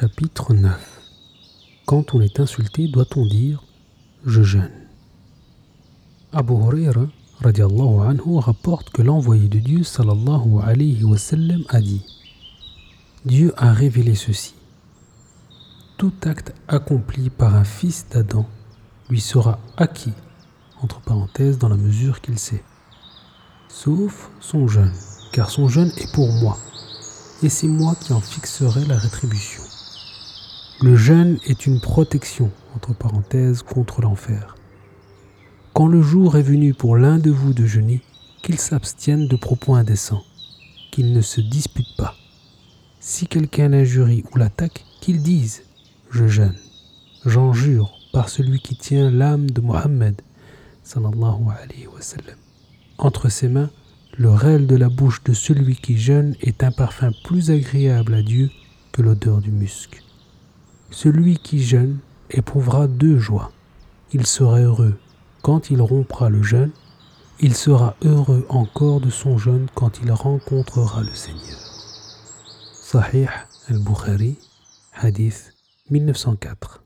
Chapitre 9 Quand on est insulté, doit-on dire Je jeûne? Abu Huraira radiallahu anhu, rapporte que l'envoyé de Dieu sallallahu alayhi wa sallam, a dit Dieu a révélé ceci. Tout acte accompli par un fils d'Adam lui sera acquis, entre parenthèses, dans la mesure qu'il sait, sauf son jeûne, car son jeûne est pour moi, et c'est moi qui en fixerai la rétribution. Le jeûne est une protection, entre parenthèses, contre l'enfer. Quand le jour est venu pour l'un de vous de jeûner, qu'il s'abstienne de propos indécents, qu'il ne se dispute pas. Si quelqu'un l'injurie ou l'attaque, qu'il dise Je jeûne. J'en jure par celui qui tient l'âme de Mohammed, entre ses mains, le réel de la bouche de celui qui jeûne est un parfum plus agréable à Dieu que l'odeur du musc. Celui qui jeûne éprouvera deux joies. Il sera heureux quand il rompra le jeûne, il sera heureux encore de son jeûne quand il rencontrera le Seigneur. Sahih al-Bukhari, hadith 1904.